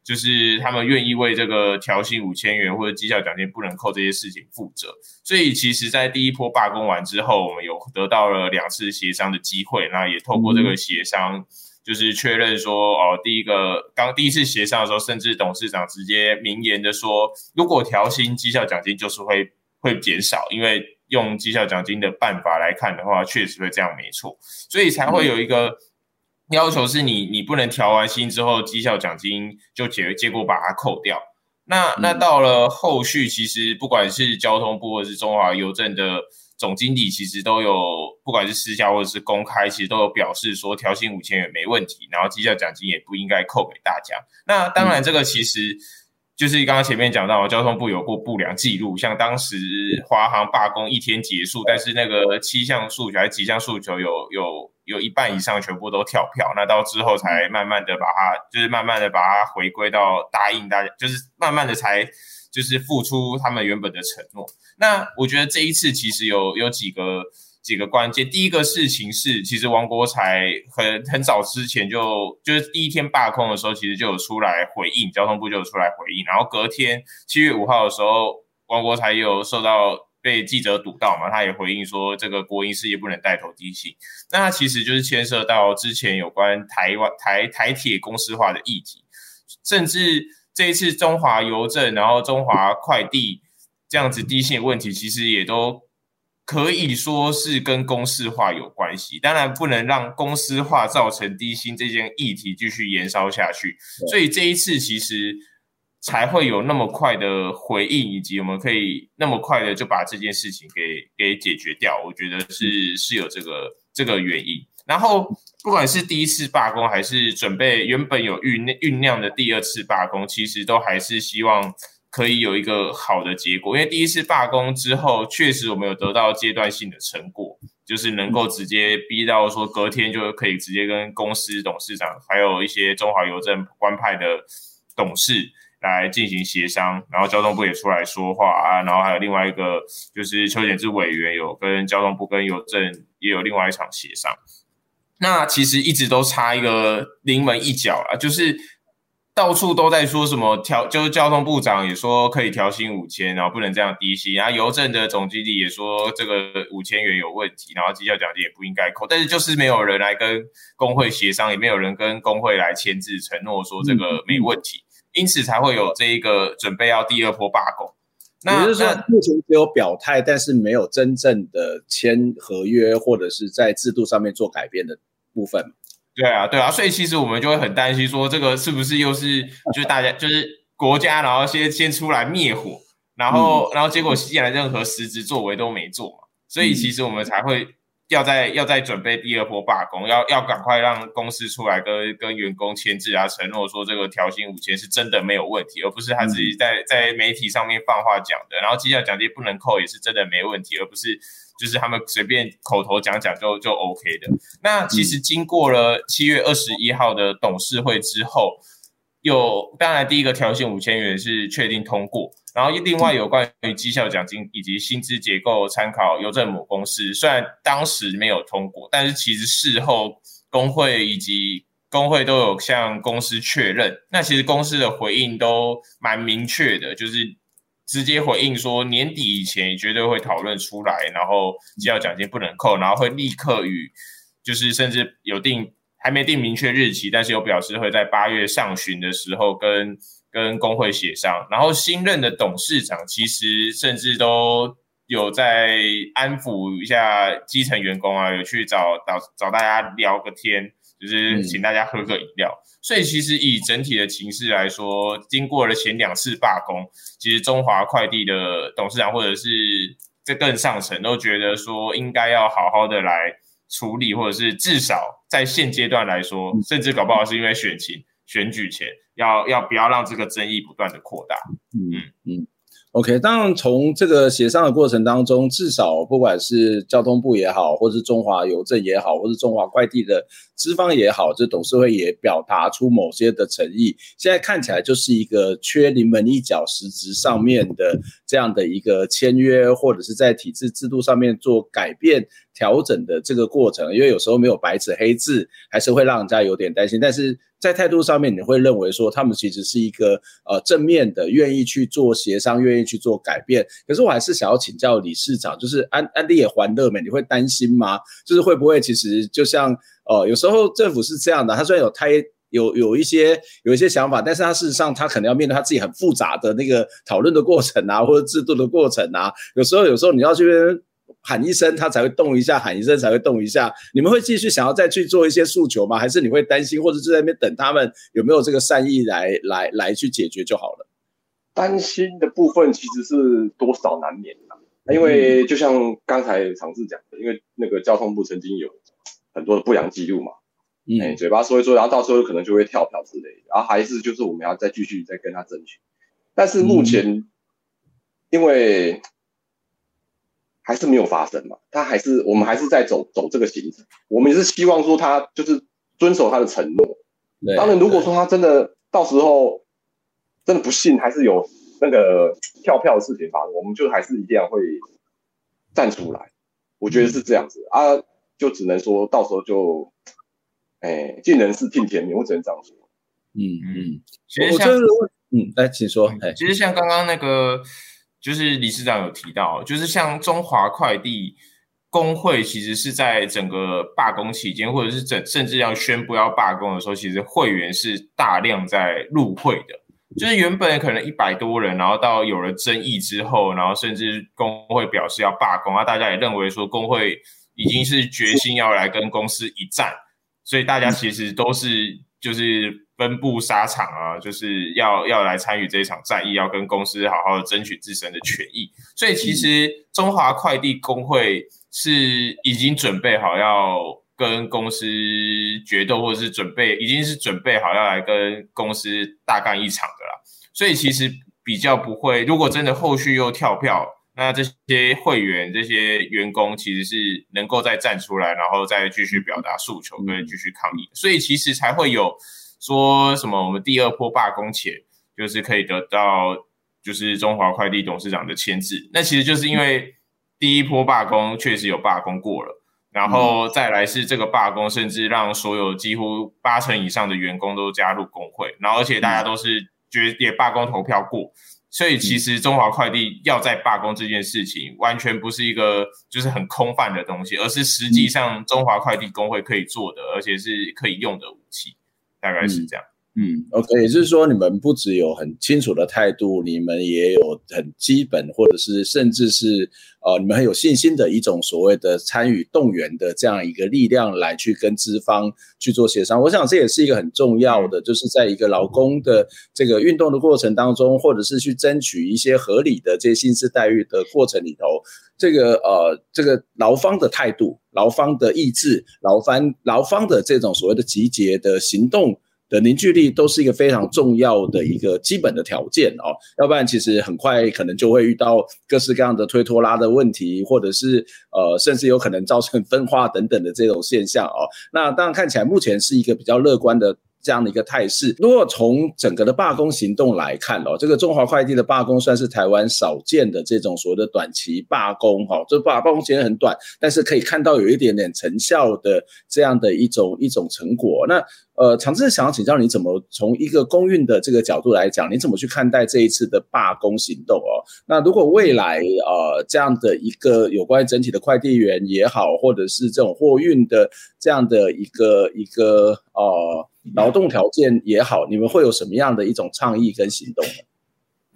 就是他们愿意为这个调薪五千元或者绩效奖金不能扣这些事情负责，所以其实，在第一波罢工完之后，我们有得到了两次协商的机会，那也透过这个协商，就是确认说，哦，第一个刚第一次协商的时候，甚至董事长直接明言的说，如果调薪绩效奖金就是会会减少，因为用绩效奖金的办法来看的话，确实会这样没错，所以才会有一个。要求是你，你不能调完薪之后，绩效奖金就结结果把它扣掉。那那到了后续，其实不管是交通部或者是中华邮政的总经理，其实都有不管是私下或者是公开，其实都有表示说调薪五千元没问题，然后绩效奖金也不应该扣给大家。那当然，这个其实就是刚刚前面讲到，交通部有过不良记录，像当时华航罢工一天结束，但是那个七项诉求还是几项诉求有有。有一半以上全部都跳票，那到之后才慢慢的把它，就是慢慢的把它回归到答应大家，就是慢慢的才就是付出他们原本的承诺。那我觉得这一次其实有有几个几个关键，第一个事情是，其实王国材很很早之前就就是第一天罢工的时候，其实就有出来回应，交通部就有出来回应，然后隔天七月五号的时候，王国材也有受到。被记者堵到嘛，他也回应说，这个国营事业不能带头低薪。那他其实就是牵涉到之前有关台湾台台铁公司化的议题，甚至这一次中华邮政，然后中华快递这样子低薪的问题，其实也都可以说是跟公司化有关系。当然不能让公司化造成低薪这件议题继续延烧下去。所以这一次其实。才会有那么快的回应，以及我们可以那么快的就把这件事情给给解决掉。我觉得是是有这个这个原因。然后不管是第一次罢工，还是准备原本有酝酝酿的第二次罢工，其实都还是希望可以有一个好的结果。因为第一次罢工之后，确实我们有得到阶段性的成果，就是能够直接逼到说隔天就可以直接跟公司董事长，还有一些中华邮政官派的董事。来进行协商，然后交通部也出来说话啊，然后还有另外一个就是邱显智委员有跟交通部跟邮政也有另外一场协商。那其实一直都差一个临门一脚啊，就是到处都在说什么调，就是交通部长也说可以调薪五千，然后不能这样低薪，然后邮政的总经理也说这个五千元有问题，然后绩效奖金也不应该扣，但是就是没有人来跟工会协商，也没有人跟工会来签字承诺说这个没问题。嗯因此才会有这一个准备要第二波罢工。那也就是说，目前只有表态，但是没有真正的签合约或者是在制度上面做改变的部分。对啊，对啊，所以其实我们就会很担心，说这个是不是又是就是大家就是国家，然后先先出来灭火，然后然后结果竟然任何实质作为都没做嘛。所以其实我们才会要再要再准备第二波罢工，要要赶快让公司出来跟跟员工签字啊，承诺说这个调薪五千是真的没有问题，而不是他自己在在媒体上面放话讲的。然后绩效奖金不能扣也是真的没问题，而不是就是他们随便口头讲讲就就 OK 的。那其实经过了七月二十一号的董事会之后，有当然第一个调薪五千元是确定通过。然后另外有关于绩效奖金以及薪资结构参考邮政母公司，虽然当时没有通过，但是其实事后工会以及工会都有向公司确认。那其实公司的回应都蛮明确的，就是直接回应说年底以前绝对会讨论出来，然后绩效奖金不能扣，然后会立刻与就是甚至有定还没定明确日期，但是有表示会在八月上旬的时候跟。跟工会协商，然后新任的董事长其实甚至都有在安抚一下基层员工啊，有去找找找大家聊个天，就是请大家喝个饮料。嗯、所以其实以整体的情势来说，经过了前两次罢工，其实中华快递的董事长或者是这更上层都觉得说，应该要好好的来处理，或者是至少在现阶段来说，嗯、甚至搞不好是因为选情。选举前要要不要让这个争议不断的扩大？嗯嗯，OK。当然，从这个协商的过程当中，至少不管是交通部也好，或是中华邮政也好，或是中华快递的资方也好，这董事会也表达出某些的诚意。现在看起来就是一个缺临门一脚，实质上面的这样的一个签约，或者是在体制制度上面做改变调整的这个过程。因为有时候没有白纸黑字，还是会让人家有点担心。但是在态度上面，你会认为说他们其实是一个呃正面的，愿意去做协商，愿意去做改变。可是我还是想要请教理事长，就是安安迪也还乐美，你会担心吗？就是会不会其实就像呃有时候政府是这样的，他虽然有开有有一些有一些想法，但是他事实上他可能要面对他自己很复杂的那个讨论的过程啊，或者制度的过程啊。有时候有时候你要去。喊一声，他才会动一下；喊一声，才会动一下。你们会继续想要再去做一些诉求吗？还是你会担心，或者就在那边等他们有没有这个善意来来来去解决就好了？担心的部分其实是多少难免的，因为就像刚才尝试讲的，因为那个交通部曾经有很多的不良记录嘛，嗯、欸，嘴巴说一说，然后到时候可能就会跳票之类的，然后还是就是我们要再继续再跟他争取。但是目前，嗯、因为。还是没有发生嘛？他还是我们还是在走走这个行程。我们也是希望说他就是遵守他的承诺。对当然，如果说他真的到时候真的不幸还是有那个跳票的事情发生，我们就还是一定要会站出来。我觉得是这样子、嗯、啊，就只能说到时候就哎，尽人事听天命，我只能这样说。嗯嗯，其实像嗯，来，请说。其实像刚刚那个。就是理事长有提到，就是像中华快递工会，其实是在整个罢工期间，或者是整甚至要宣布要罢工的时候，其实会员是大量在入会的。就是原本可能一百多人，然后到有了争议之后，然后甚至工会表示要罢工，啊，大家也认为说工会已经是决心要来跟公司一战，所以大家其实都是就是。分布沙场啊，就是要要来参与这一场战役，要跟公司好好的争取自身的权益。所以其实中华快递工会是已经准备好要跟公司决斗，或者是准备已经是准备好要来跟公司大干一场的啦。所以其实比较不会，如果真的后续又跳票，那这些会员、这些员工其实是能够再站出来，然后再继续表达诉求，跟继续抗议。所以其实才会有。说什么？我们第二波罢工前，就是可以得到，就是中华快递董事长的签字。那其实就是因为第一波罢工确实有罢工过了，然后再来是这个罢工，甚至让所有几乎八成以上的员工都加入工会，然后而且大家都是决也罢工投票过，所以其实中华快递要在罢工这件事情，完全不是一个就是很空泛的东西，而是实际上中华快递工会可以做的，而且是可以用的武器。大概是这样，嗯，OK，也就是说，你们不只有很清楚的态度，你们也有很基本，或者是甚至是呃，你们很有信心的一种所谓的参与动员的这样一个力量来去跟资方去做协商。我想这也是一个很重要的，就是在一个劳工的这个运动的过程当中，或者是去争取一些合理的这些薪资待遇的过程里头，这个呃，这个劳方的态度、劳方的意志、劳方劳方的这种所谓的集结的行动。凝聚力都是一个非常重要的一个基本的条件哦，要不然其实很快可能就会遇到各式各样的推拖拉的问题，或者是呃，甚至有可能造成分化等等的这种现象哦。那当然看起来目前是一个比较乐观的。这样的一个态势，如果从整个的罢工行动来看哦，这个中华快递的罢工算是台湾少见的这种所谓的短期罢工哈，就罢罢工时间很短，但是可以看到有一点点成效的这样的一种一种成果。那呃，昶志想要请教你怎么从一个公运的这个角度来讲，你怎么去看待这一次的罢工行动哦？那如果未来呃这样的一个有关整体的快递员也好，或者是这种货运的这样的一个一个呃。劳动条件也好，你们会有什么样的一种倡议跟行动？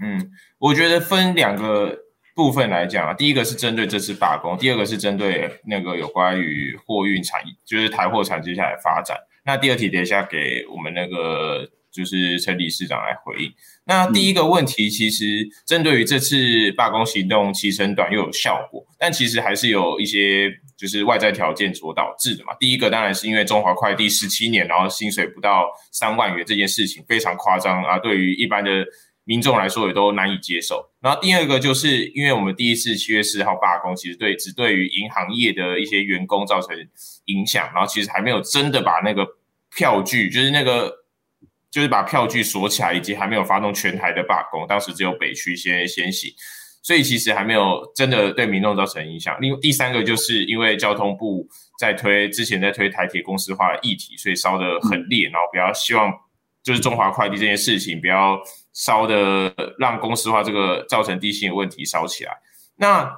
嗯，我觉得分两个部分来讲啊，第一个是针对这次罢工，第二个是针对那个有关于货运产业，就是台货产接下来发展。那第二题等一下给我们那个就是陈理事长来回应。那第一个问题，其实针对于这次罢工行动期程短又有效果，但其实还是有一些就是外在条件所导致的嘛。第一个当然是因为中华快递十七年，然后薪水不到三万元这件事情非常夸张啊，对于一般的民众来说也都难以接受。然后第二个就是因为我们第一次七月四号罢工，其实对只对于银行业的一些员工造成影响，然后其实还没有真的把那个票据，就是那个。就是把票据锁起来，以及还没有发动全台的罢工，当时只有北区先先行，所以其实还没有真的对民众造成影响。另外第三个就是因为交通部在推之前在推台铁公司化的议题，所以烧得很烈，然后比较希望就是中华快递这件事情不要烧的让公司化这个造成地心的问题烧起来。那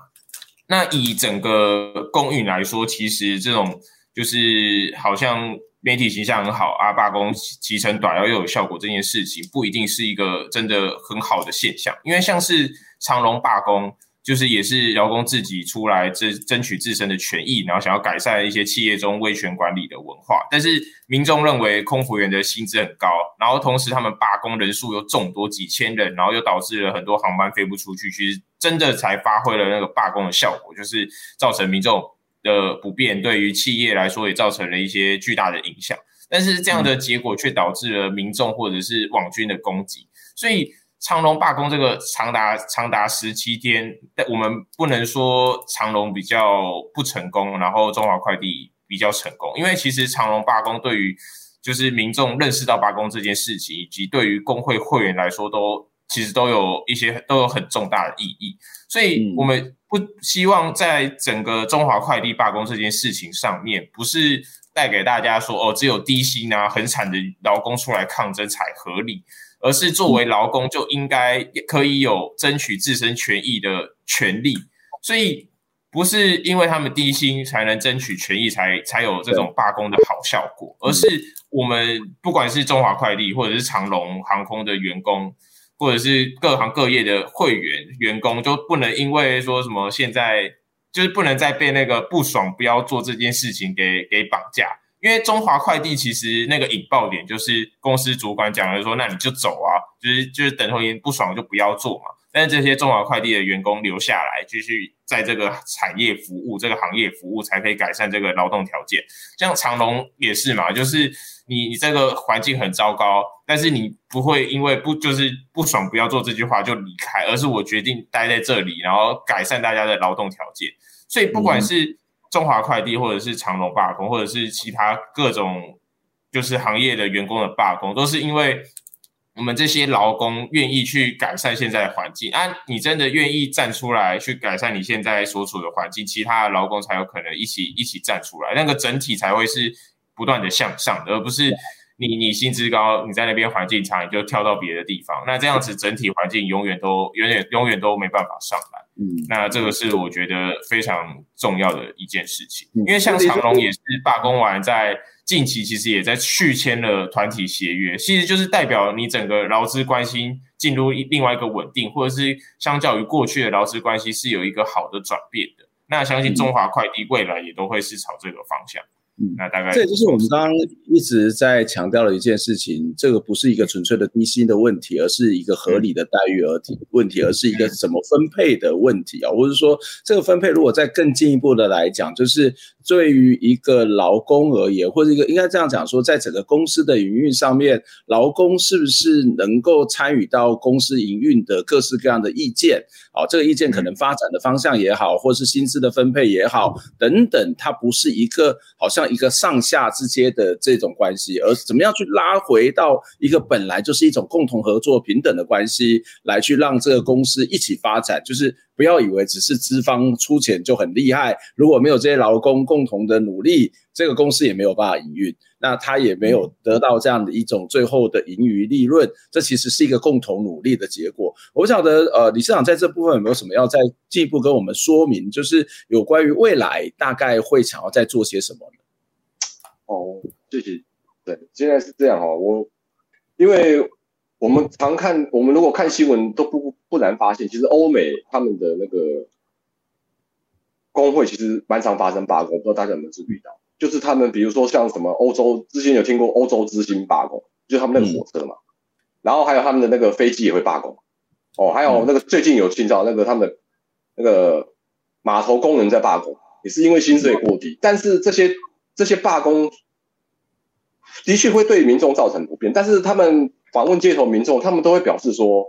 那以整个公运来说，其实这种就是好像。媒体形象很好啊，罢工期程短又又有效果这件事情不一定是一个真的很好的现象，因为像是长荣罢工，就是也是劳工自己出来争争取自身的权益，然后想要改善一些企业中威权管理的文化，但是民众认为空服员的薪资很高，然后同时他们罢工人数又众多几千人，然后又导致了很多航班飞不出去，其实真的才发挥了那个罢工的效果，就是造成民众。的不便对于企业来说也造成了一些巨大的影响，但是这样的结果却导致了民众或者是网军的攻击，所以长隆罢工这个长达长达十七天，但我们不能说长隆比较不成功，然后中华快递比较成功，因为其实长隆罢工对于就是民众认识到罢工这件事情，以及对于工会会员来说都其实都有一些都有很重大的意义，所以我们。不希望在整个中华快递罢工这件事情上面，不是带给大家说哦，只有低薪啊、很惨的劳工出来抗争才合理，而是作为劳工就应该可以有争取自身权益的权利。所以不是因为他们低薪才能争取权益才，才才有这种罢工的好效果，而是我们不管是中华快递或者是长龙航空的员工。或者是各行各业的会员员工，就不能因为说什么现在就是不能再被那个不爽不要做这件事情给给绑架，因为中华快递其实那个引爆点就是公司主管讲了说，那你就走啊，就是就是等同于不爽就不要做嘛。但是这些中华快递的员工留下来，继续在这个产业服务，这个行业服务，才可以改善这个劳动条件。像长荣也是嘛，就是你你这个环境很糟糕，但是你不会因为不就是不爽不要做这句话就离开，而是我决定待在这里，然后改善大家的劳动条件。所以不管是中华快递，或者是长隆罢工，或者是其他各种就是行业的员工的罢工，都是因为。我们这些劳工愿意去改善现在的环境啊！你真的愿意站出来去改善你现在所处的环境，其他的劳工才有可能一起一起站出来，那个整体才会是不断的向上的，而不是你你薪资高，你在那边环境差，你就跳到别的地方，那这样子整体环境永远都永远永远都没办法上来。嗯，那这个是我觉得非常重要的一件事情，因为像长隆也是罢工完在。近期其实也在续签了团体协约，其实就是代表你整个劳资关系进入另外一个稳定，或者是相较于过去的劳资关系是有一个好的转变的。那相信中华快递未来也都会是朝这个方向。嗯，那大概这也就是我们刚刚一直在强调的一件事情，这个不是一个纯粹的低薪的问题，而是一个合理的待遇而题问题，而是一个怎么分配的问题啊，或者说这个分配如果再更进一步的来讲，就是。对于一个劳工而言，或者一个应该这样讲说，在整个公司的营运上面，劳工是不是能够参与到公司营运的各式各样的意见？啊，这个意见可能发展的方向也好，或是薪资的分配也好，等等，它不是一个好像一个上下之间的这种关系，而怎么样去拉回到一个本来就是一种共同合作、平等的关系，来去让这个公司一起发展，就是。不要以为只是资方出钱就很厉害，如果没有这些劳工共同的努力，这个公司也没有办法营运，那他也没有得到这样的一种最后的盈余利润。这其实是一个共同努力的结果。我不晓得，呃，理事长在这部分有没有什么要再进一步跟我们说明？就是有关于未来大概会想要再做些什么？哦，谢谢。对，现在是这样哦，我因为。我们常看，我们如果看新闻，都不不难发现，其实欧美他们的那个工会其实蛮常发生罢工，不知道大家有没有注意到？就是他们比如说像什么欧洲，之前有听过欧洲之星罢工，就是他们那个火车嘛，嗯、然后还有他们的那个飞机也会罢工，哦，还有那个最近有听到那个他们的那个码头工人在罢工，也是因为薪水过低，但是这些这些罢工的确会对民众造成不便，但是他们。访问街头民众，他们都会表示说：“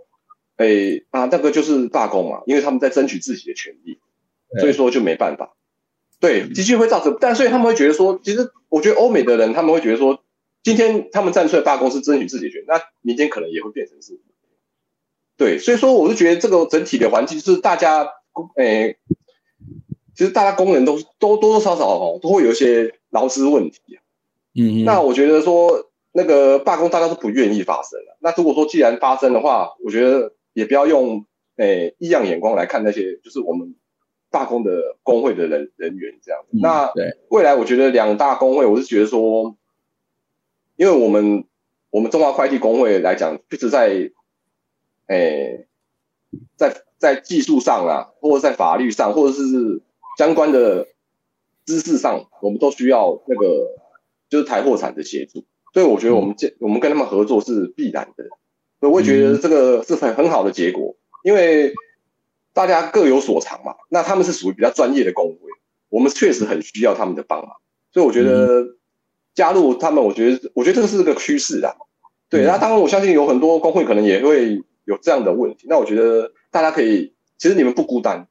哎啊，那个就是罢工嘛，因为他们在争取自己的权利，所以说就没办法。对，的确会造成，但所以他们会觉得说，其实我觉得欧美的人他们会觉得说，今天他们站出来罢工是争取自己的权利，那明天可能也会变成是。对，所以说我是觉得这个整体的环境是大家，哎，其实大家工人都都多多少少哦都会有一些劳资问题。嗯，那我觉得说。那个罢工大家都不愿意发生了。那如果说既然发生的话，我觉得也不要用诶异样眼光来看那些就是我们罢工的工会的人人员这样。嗯、那对未来我觉得两大工会，我是觉得说，因为我们我们中华快递工会来讲，一直在诶在在技术上啊，或者在法律上，或者是相关的知识上，我们都需要那个就是台货产的协助。所以我觉得我们这我们跟他们合作是必然的，所以我也觉得这个是很很好的结果，因为大家各有所长嘛。那他们是属于比较专业的工会，我们确实很需要他们的帮忙，所以我觉得加入他们，我觉得我觉得这个是个趋势啊。对，那当然我相信有很多工会可能也会有这样的问题，那我觉得大家可以，其实你们不孤单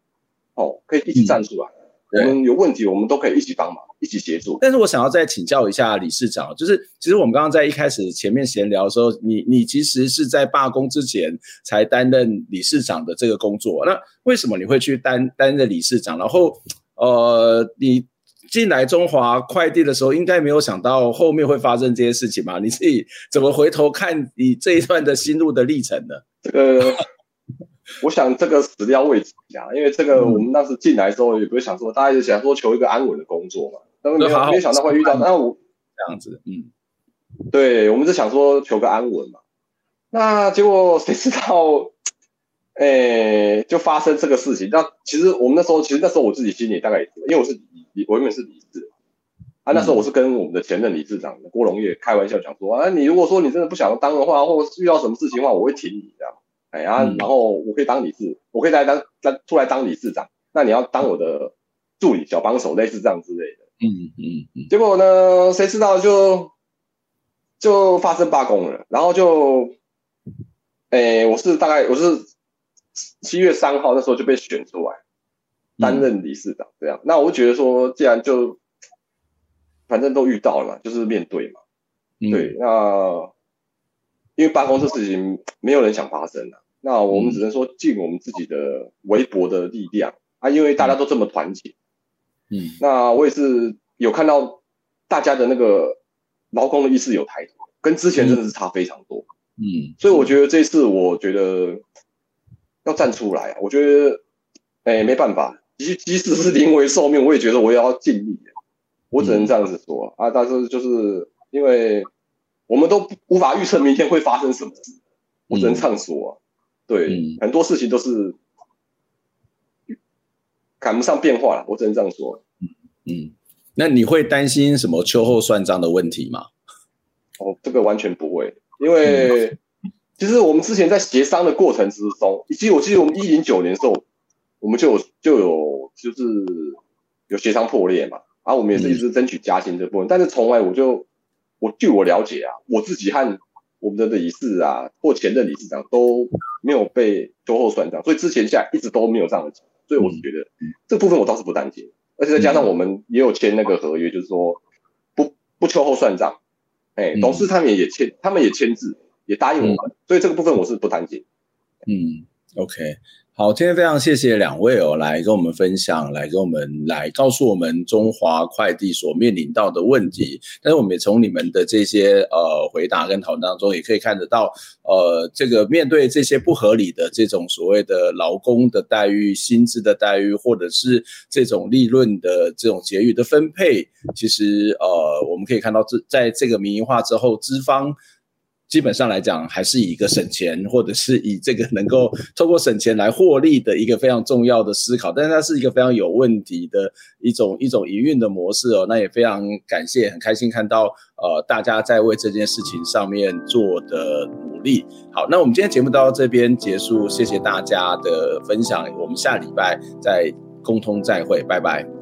哦，可以一起站出来。我们有问题，我们都可以一起帮忙，一起协助。但是我想要再请教一下理事长，就是其实我们刚刚在一开始前面闲聊的时候，你你其实是在罢工之前才担任理事长的这个工作，那为什么你会去担担任理事长？然后呃，你进来中华快递的时候，应该没有想到后面会发生这些事情吧？你自己怎么回头看你这一段的心路的历程呢？这个。我想这个始料未及啊，因为这个我们当时进来的时候也不是想说，大家就想说求一个安稳的工作嘛，但是没有没有想到会遇到那我这样子，嗯，对，我们是想说求个安稳嘛，那结果 谁知道，哎、欸，就发生这个事情。那其实我们那时候，其实那时候我自己心里大概也是，因为我是理，我原本是理事，啊，那时候我是跟我们的前任理事长郭荣业开玩笑讲说，啊，你如果说你真的不想当的话，或者遇到什么事情的话，我会挺你这样。哎呀，然后我可以当理事，我可以来当当出来当理事长。那你要当我的助理、小帮手，类似这样之类的。嗯嗯嗯。结果呢，谁知道就就发生罢工了，然后就，哎，我是大概我是七月三号那时候就被选出来担任理事长，这样。那我就觉得说，既然就反正都遇到了嘛，就是面对嘛。对，那。因为罢工这事情没有人想发生啊，那我们只能说尽我们自己的微薄的力量啊，因为大家都这么团结，嗯，那我也是有看到大家的那个劳工的意识有抬头，跟之前真的是差非常多，嗯，所以我觉得这次我觉得要站出来，我觉得哎没办法，即即使是临危受命，我也觉得我也要尽力，我只能这样子说啊。但是就是因为我们都无法预测明天会发生什么事，我只能这样说。对，很多事情都是赶不上变化了，我只能这样说。嗯，那你会担心什么秋后算账的问题吗？哦，这个完全不会，因为其实我们之前在协商的过程之中，以及我记得我们一零九年的时候，我们就有就有就是有协商破裂嘛，然后我们也是一直争取加薪这部分，但是从来我就我据我了解啊，我自己和我们的理事啊或前任理事长都没有被秋后算账，所以之前下来一直都没有这样的，所以我是觉得这部分我倒是不担心，而且再加上我们也有签那个合约，就是说不不秋后算账。哎，董事他们也签，他们也签字，也答应我们，嗯、所以这个部分我是不担心。嗯，OK。好，今天非常谢谢两位哦，来跟我们分享，来跟我们来告诉我们中华快递所面临到的问题。但是我们也从你们的这些呃回答跟讨论当中，也可以看得到，呃，这个面对这些不合理的这种所谓的劳工的待遇、薪资的待遇，或者是这种利润的这种结余的分配，其实呃，我们可以看到这在这个民营化之后，资方。基本上来讲，还是以一个省钱，或者是以这个能够透过省钱来获利的一个非常重要的思考，但是它是一个非常有问题的一种 一种营运的模式哦。那也非常感谢，很开心看到呃大家在为这件事情上面做的努力。好，那我们今天节目到这边结束，谢谢大家的分享，我们下礼拜再共通再会，拜拜。